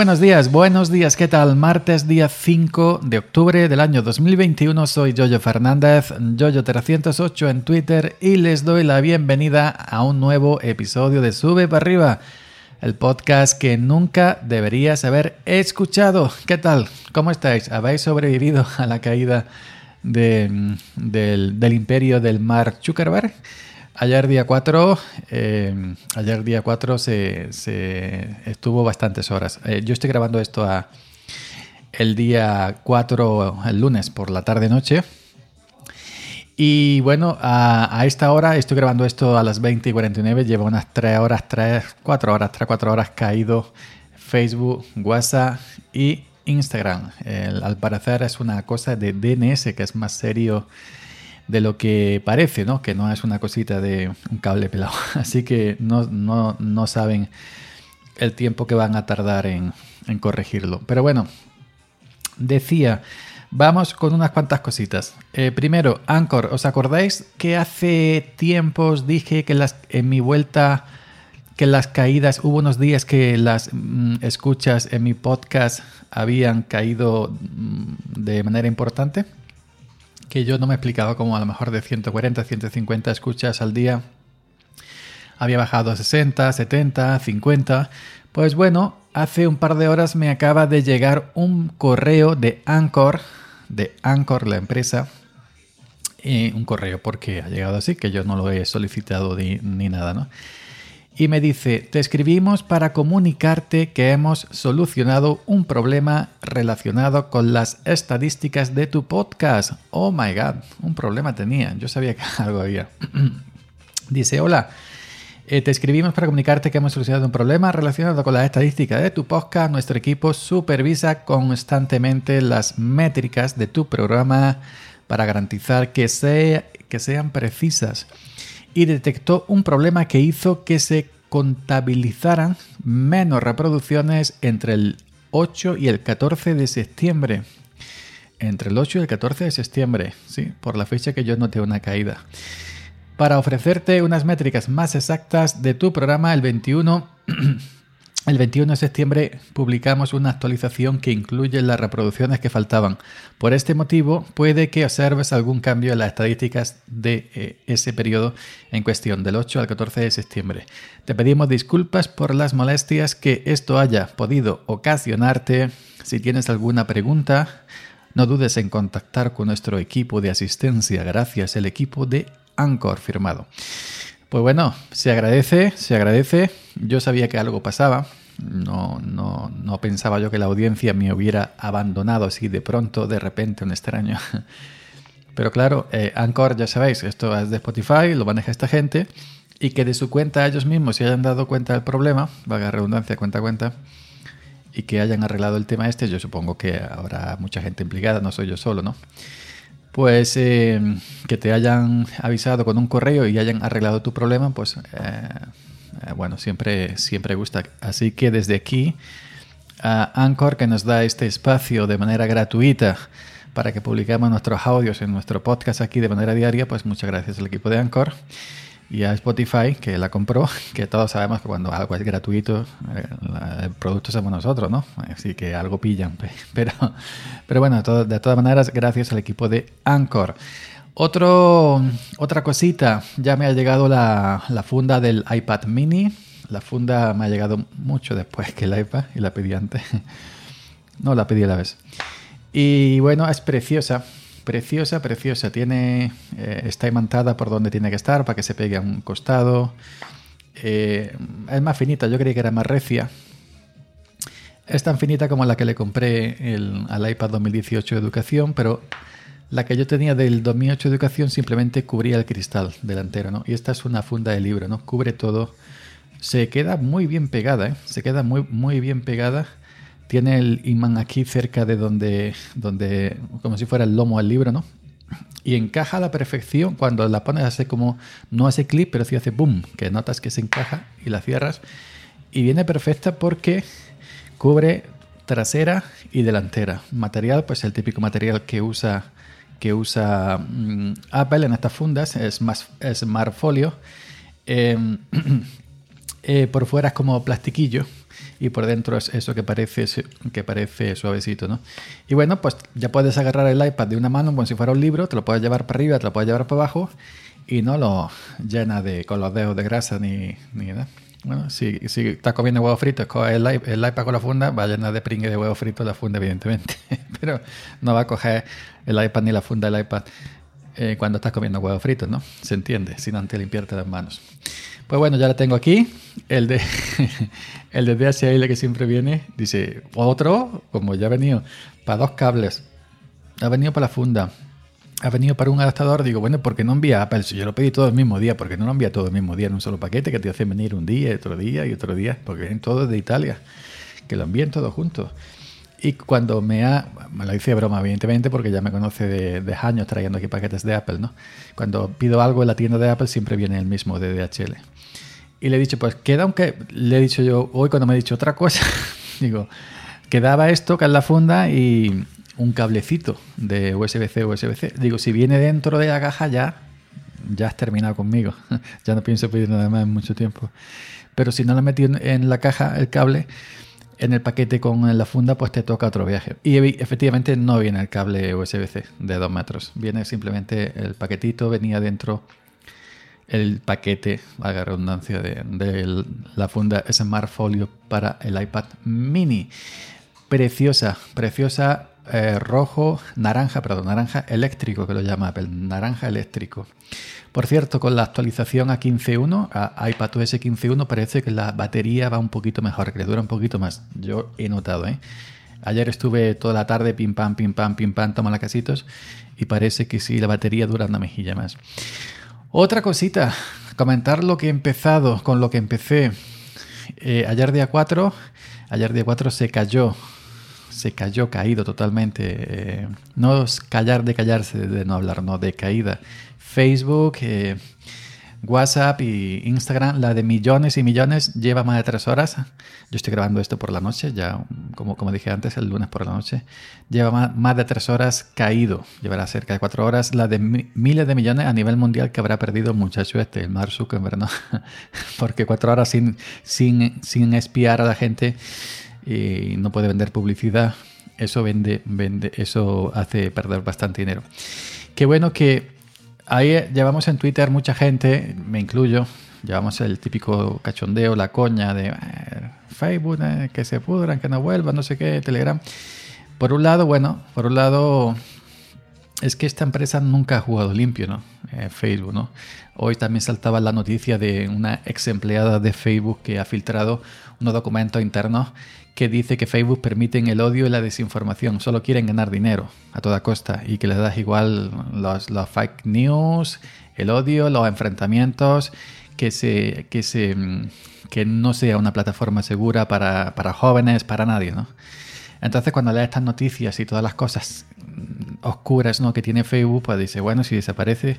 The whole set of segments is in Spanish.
Buenos días, buenos días, ¿qué tal? Martes día 5 de octubre del año 2021, soy Jojo Fernández, Jojo308 en Twitter y les doy la bienvenida a un nuevo episodio de Sube para arriba, el podcast que nunca deberías haber escuchado. ¿Qué tal? ¿Cómo estáis? ¿Habéis sobrevivido a la caída del, del imperio del Mar Zuckerberg? Ayer día 4, eh, ayer día 4 se, estuvo bastantes horas. Eh, yo estoy grabando esto a, el día 4, el lunes por la tarde-noche. Y bueno, a, esta hora estoy grabando esto a las 20 y 49. Llevo unas 3 horas, 3, 4 horas, 3, 4 horas caído Facebook, WhatsApp y Instagram. al parecer es una cosa de DNS que es más serio de lo que parece, ¿no? Que no es una cosita de un cable pelado. Así que no, no, saben el tiempo que van a tardar en, corregirlo. Pero bueno, decía, vamos con unas cuantas cositas. Eh, primero, Anchor, ¿os acordáis que hace tiempos dije que las, en mi vuelta, que las caídas, hubo unos días que las mm, escuchas en mi podcast habían caído mm, de manera importante? Que yo no me explicaba cómo a lo mejor de 140, 150 escuchas al día había bajado a 60, 70, 50. Pues bueno, hace un par de horas me acaba de llegar un correo de Anchor, de Anchor, la empresa. Y un correo porque ha llegado así, que yo no lo he solicitado ni nada, ¿no? Y me dice, te escribimos para comunicarte que hemos solucionado un problema relacionado con las estadísticas de tu podcast. Oh my god, un problema tenía, yo sabía que algo había. dice, hola. Eh, te escribimos para comunicarte que hemos solucionado un problema relacionado con las estadísticas de tu podcast. Nuestro equipo supervisa constantemente las métricas de tu programa para garantizar que, sea, que sean precisas y detectó un problema que hizo que se contabilizaran menos reproducciones entre el 8 y el 14 de septiembre. Entre el 8 y el 14 de septiembre, sí, por la fecha que yo noté una caída. Para ofrecerte unas métricas más exactas de tu programa, el 21 El 21 de septiembre publicamos una actualización que incluye las reproducciones que faltaban. Por este motivo, puede que observes algún cambio en las estadísticas de eh, ese periodo en cuestión, del 8 al 14 de septiembre. Te pedimos disculpas por las molestias que esto haya podido ocasionarte. Si tienes alguna pregunta, no dudes en contactar con nuestro equipo de asistencia. Gracias, el equipo de Anchor firmado. Pues bueno, se agradece, se agradece. Yo sabía que algo pasaba. No, no, no pensaba yo que la audiencia me hubiera abandonado así de pronto, de repente, un extraño. Pero claro, eh, Anchor, ya sabéis, esto es de Spotify, lo maneja esta gente, y que de su cuenta ellos mismos se hayan dado cuenta del problema, vaga redundancia, cuenta cuenta, y que hayan arreglado el tema este, yo supongo que habrá mucha gente implicada, no soy yo solo, ¿no? Pues eh, que te hayan avisado con un correo y hayan arreglado tu problema, pues eh, eh, bueno, siempre, siempre gusta. Así que desde aquí, a Anchor, que nos da este espacio de manera gratuita para que publiquemos nuestros audios en nuestro podcast aquí de manera diaria, pues muchas gracias al equipo de Anchor y a Spotify, que la compró, que todos sabemos que cuando algo es gratuito, eh, el producto somos nosotros, ¿no? Así que algo pillan. Pero, pero bueno, de, todas maneras, gracias al equipo de Anchor. Otra cosita, ya me ha llegado la, la, funda del iPad mini. La funda me ha llegado mucho después que el iPad y la pedí antes. No, la pedí a la vez. Y bueno, es preciosa preciosa, preciosa. Tiene, eh, está imantada por donde tiene que estar para que se pegue a un costado. Eh, es más finita, yo creí que era más recia. Es tan finita como la que le compré al iPad 2018 Educación, pero la que yo tenía del 2008 Educación simplemente cubría el cristal delantero, ¿no? Y esta es una funda de libro, ¿no? Cubre todo. Se queda muy bien pegada, ¿eh? Se queda muy, muy bien pegada tiene el imán aquí cerca de donde, donde, como si fuera el lomo del libro, ¿no? Y encaja a la perfección cuando la pones hace como, no hace clip, pero sí hace boom, que notas que se encaja y la cierras. Y viene perfecta porque cubre trasera y delantera. Material, pues el típico material que usa, que usa mm, Apple en estas fundas, es más Smartfolio. Eh, eh, por fuera es como plastiquillo y por dentro es eso que parece, que parece suavecito, ¿no? Y bueno, pues ya puedes agarrar el iPad de una mano como si fuera un libro, te lo puedes llevar para arriba, te lo puedes llevar para abajo y no lo llena de, con los dedos de grasa ni, ni nada. Bueno, si, si estás comiendo huevos fritos, el, el, iPad con la funda, va a llenar de pringue de huevos fritos la funda, evidentemente. Pero no va a coger el iPad ni la funda del iPad eh, cuando estás comiendo huevos fritos, ¿no? Se entiende, sin antes limpiarte las manos. Pues bueno, ya la tengo aquí. El de, el de DHL que siempre viene, dice, otro, como ya ha venido, para dos cables. Ha venido para la funda ha venido para un adaptador, digo, bueno, ¿por qué no envía Apple? Si yo lo pedí todo el mismo día, ¿por qué no lo envía todo el mismo día en un solo paquete que te hace venir un día, otro día y otro día? Porque vienen todos de Italia, que lo envíen todos juntos. Y cuando me ha, me lo hice broma, evidentemente, porque ya me conoce de, años trayendo aquí paquetes de Apple, ¿no? Cuando pido algo en la tienda de Apple siempre viene el mismo de DHL. Y le he dicho, pues queda, aunque le he dicho yo, hoy cuando me ha dicho otra cosa, digo, quedaba esto que es la funda y, un cablecito de USB-C USB-C. Digo, si viene dentro de la caja ya, ya has terminado conmigo. ya no pienso pedir nada más en mucho tiempo. Pero si no lo metí en la caja el cable, en el paquete con la funda, pues te toca otro viaje. Y efectivamente no viene el cable USB-C de 2 metros. Viene simplemente el paquetito, venía dentro el paquete, haga redundancia, de, de la funda Smart Folio para el iPad mini. Preciosa, preciosa eh, rojo, naranja, perdón, naranja eléctrico que lo llama Apple, naranja eléctrico. Por cierto, con la actualización a 15.1, a iPadOS 15.1, parece que la batería va un poquito mejor, que le dura un poquito más. Yo he notado, ¿eh? Ayer estuve toda la tarde pim pam, pim pam, pim pam, toma la casitos y parece que sí, la batería dura una mejilla más. Otra cosita, comentar lo que he empezado, con lo que empecé. Eh, ayer día 4, ayer día 4 se cayó se cayó caído totalmente. Eh, no es callar de callarse, de no hablar, no, de caída. Facebook, eh, WhatsApp y Instagram, la de millones y millones, lleva más de tres horas. Yo estoy grabando esto por la noche, ya como, como dije antes, el lunes por la noche. Lleva más, de tres horas caído, llevará cerca de cuatro horas. La de miles de millones a nivel mundial que habrá perdido el muchacho este, el Mark Zuckerberg, ¿no? Porque cuatro horas sin, sin, sin espiar a la gente y no puede vender publicidad, eso vende, vende, eso hace perder bastante dinero. Qué bueno que ahí llevamos en Twitter mucha gente, me incluyo, llevamos el típico cachondeo, la coña de eh, Facebook, eh, que se pudran, que no vuelvan, no sé qué, Telegram. Por un lado, bueno, por un lado es que esta empresa nunca ha jugado limpio, ¿no? Eh, Facebook, ¿no? Hoy también saltaba la noticia de una ex empleada de Facebook que ha filtrado unos documentos internos que dice que Facebook permiten el odio y la desinformación, solo quieren ganar dinero a toda costa y que les das igual los, fake news, el odio, los enfrentamientos, que, se, que, se, que no sea una plataforma segura para, para jóvenes, para nadie. ¿no? Entonces cuando lees estas noticias y todas las cosas oscuras ¿no? que tiene Facebook, pues dice, bueno, si desaparece,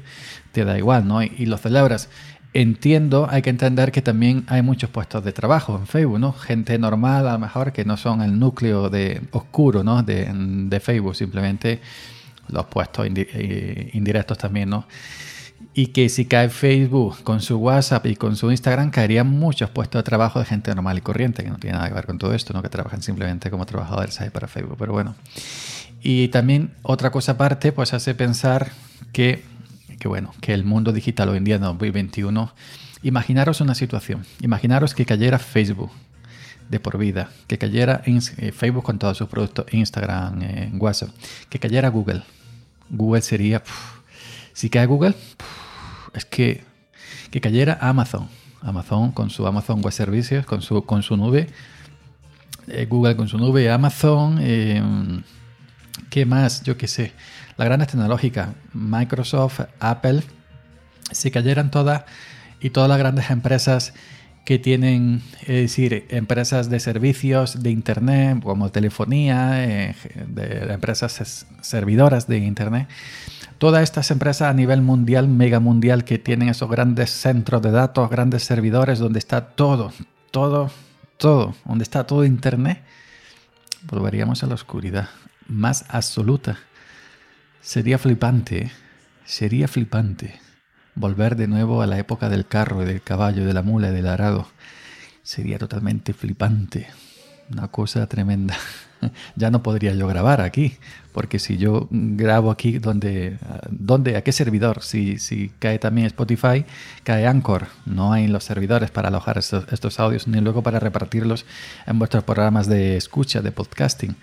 te da igual, ¿no? Y, y lo celebras. Entiendo, hay que entender que también hay muchos puestos de trabajo en Facebook, ¿no? Gente normal, a lo mejor, que no son el núcleo de, oscuro, ¿no? De, Facebook, simplemente los puestos eh, indirectos también, ¿no? Y que si cae Facebook con su WhatsApp y con su Instagram, caerían muchos puestos de trabajo de gente normal y corriente, que no tiene nada que ver con todo esto, ¿no? Que trabajan simplemente como trabajadores para Facebook, pero bueno. Y también otra cosa aparte, pues hace pensar que que bueno, que el mundo digital hoy en día en 2021, imaginaros una situación, imaginaros que cayera Facebook de por vida, que cayera eh, Facebook con todos sus productos, Instagram, eh, WhatsApp, que cayera Google. Google sería, si cae Google, es que, que cayera Amazon, Amazon con su Amazon Web Services, con su, con su nube, eh, Google con su nube, Amazon, ¿qué más? Yo qué sé. Las grandes tecnológicas, Microsoft, Apple, si cayeran todas y todas las grandes empresas que tienen, es decir, empresas de servicios de Internet, como telefonía, eh, de empresas servidoras de Internet, todas estas empresas a nivel mundial, mega mundial, que tienen esos grandes centros de datos, grandes servidores, donde está todo, todo, todo, donde está todo Internet, volveríamos a la oscuridad más absoluta. Sería flipante, sería flipante volver de nuevo a la época del carro, del caballo, de la mula del arado. sería totalmente flipante. Una cosa tremenda. ya no podría yo grabar aquí, porque si yo grabo aquí, ¿dónde, dónde a qué servidor? Si, cae también Spotify, cae Anchor. No hay los servidores para alojar estos, audios, ni luego para repartirlos en vuestros programas de escucha, de podcasting.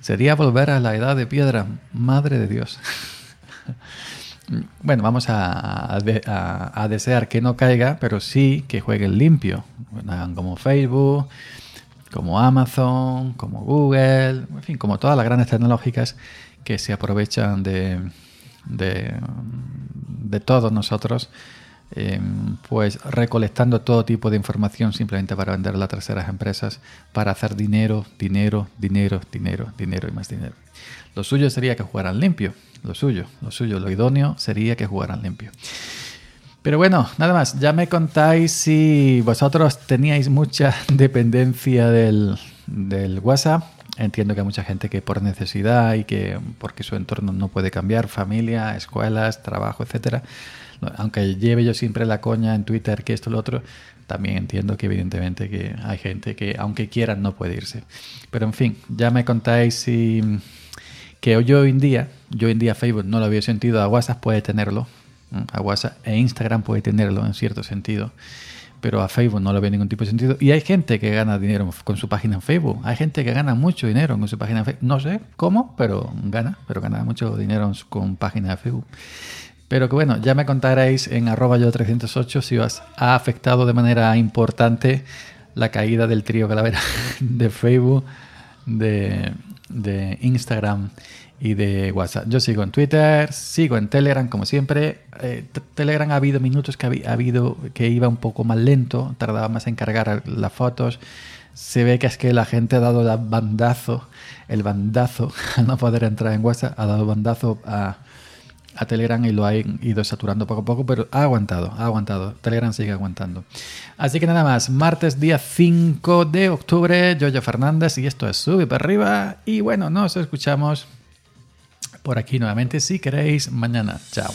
Sería volver a la edad de piedra, madre de Dios. bueno, vamos a, desear que no caiga, pero sí que jueguen limpio, como Facebook, como Amazon, como Google, en fin, como todas las grandes tecnológicas que se aprovechan de, de, todos nosotros, em, pues recolectando todo tipo de información simplemente para venderla a terceras empresas, para hacer dinero, dinero, dinero, dinero, dinero y más dinero. Lo suyo sería que jugaran limpio, lo suyo, lo suyo, lo idóneo sería que jugaran limpio. Pero bueno, nada más, ya me contáis si vosotros teníais mucha dependencia del, WhatsApp. Entiendo que hay mucha gente que por necesidad y que porque su entorno no puede cambiar, familia, escuelas, trabajo, etcétera. Aunque lleve yo siempre la coña en Twitter que esto lo otro, también entiendo que evidentemente que hay gente que aunque quieran no puede irse. Pero en fin, ya me contáis si que yo hoy en día, yo hoy en día Facebook no lo había sentido, a WhatsApp puede tenerlo, a WhatsApp e Instagram puede tenerlo en cierto sentido, pero a Facebook no lo ve ningún tipo de sentido. Y hay gente que gana dinero con su página en Facebook. Hay gente que gana mucho dinero con su página en Facebook. No sé cómo, pero gana, pero gana mucho dinero con página de Facebook. Pero que bueno, ya me contaréis en arroba yo 308 si os ha afectado de manera importante la caída del trío calavera de Facebook, de, de Instagram y de WhatsApp. Yo sigo en Twitter, sigo en Telegram, como siempre. Eh, Telegram ha habido minutos que ha, habido que iba un poco más lento, tardaba más en cargar las fotos. Se ve que es que la gente ha dado el bandazo, el bandazo, al no poder entrar en WhatsApp, ha dado bandazo a, a Telegram y lo ha ido saturando poco a poco, pero ha aguantado, ha aguantado. Telegram sigue aguantando. Así que nada más, martes día 5 de octubre, Jojo Fernández y esto es Sube para arriba. Y bueno, nos escuchamos por aquí nuevamente si queréis mañana. Chao.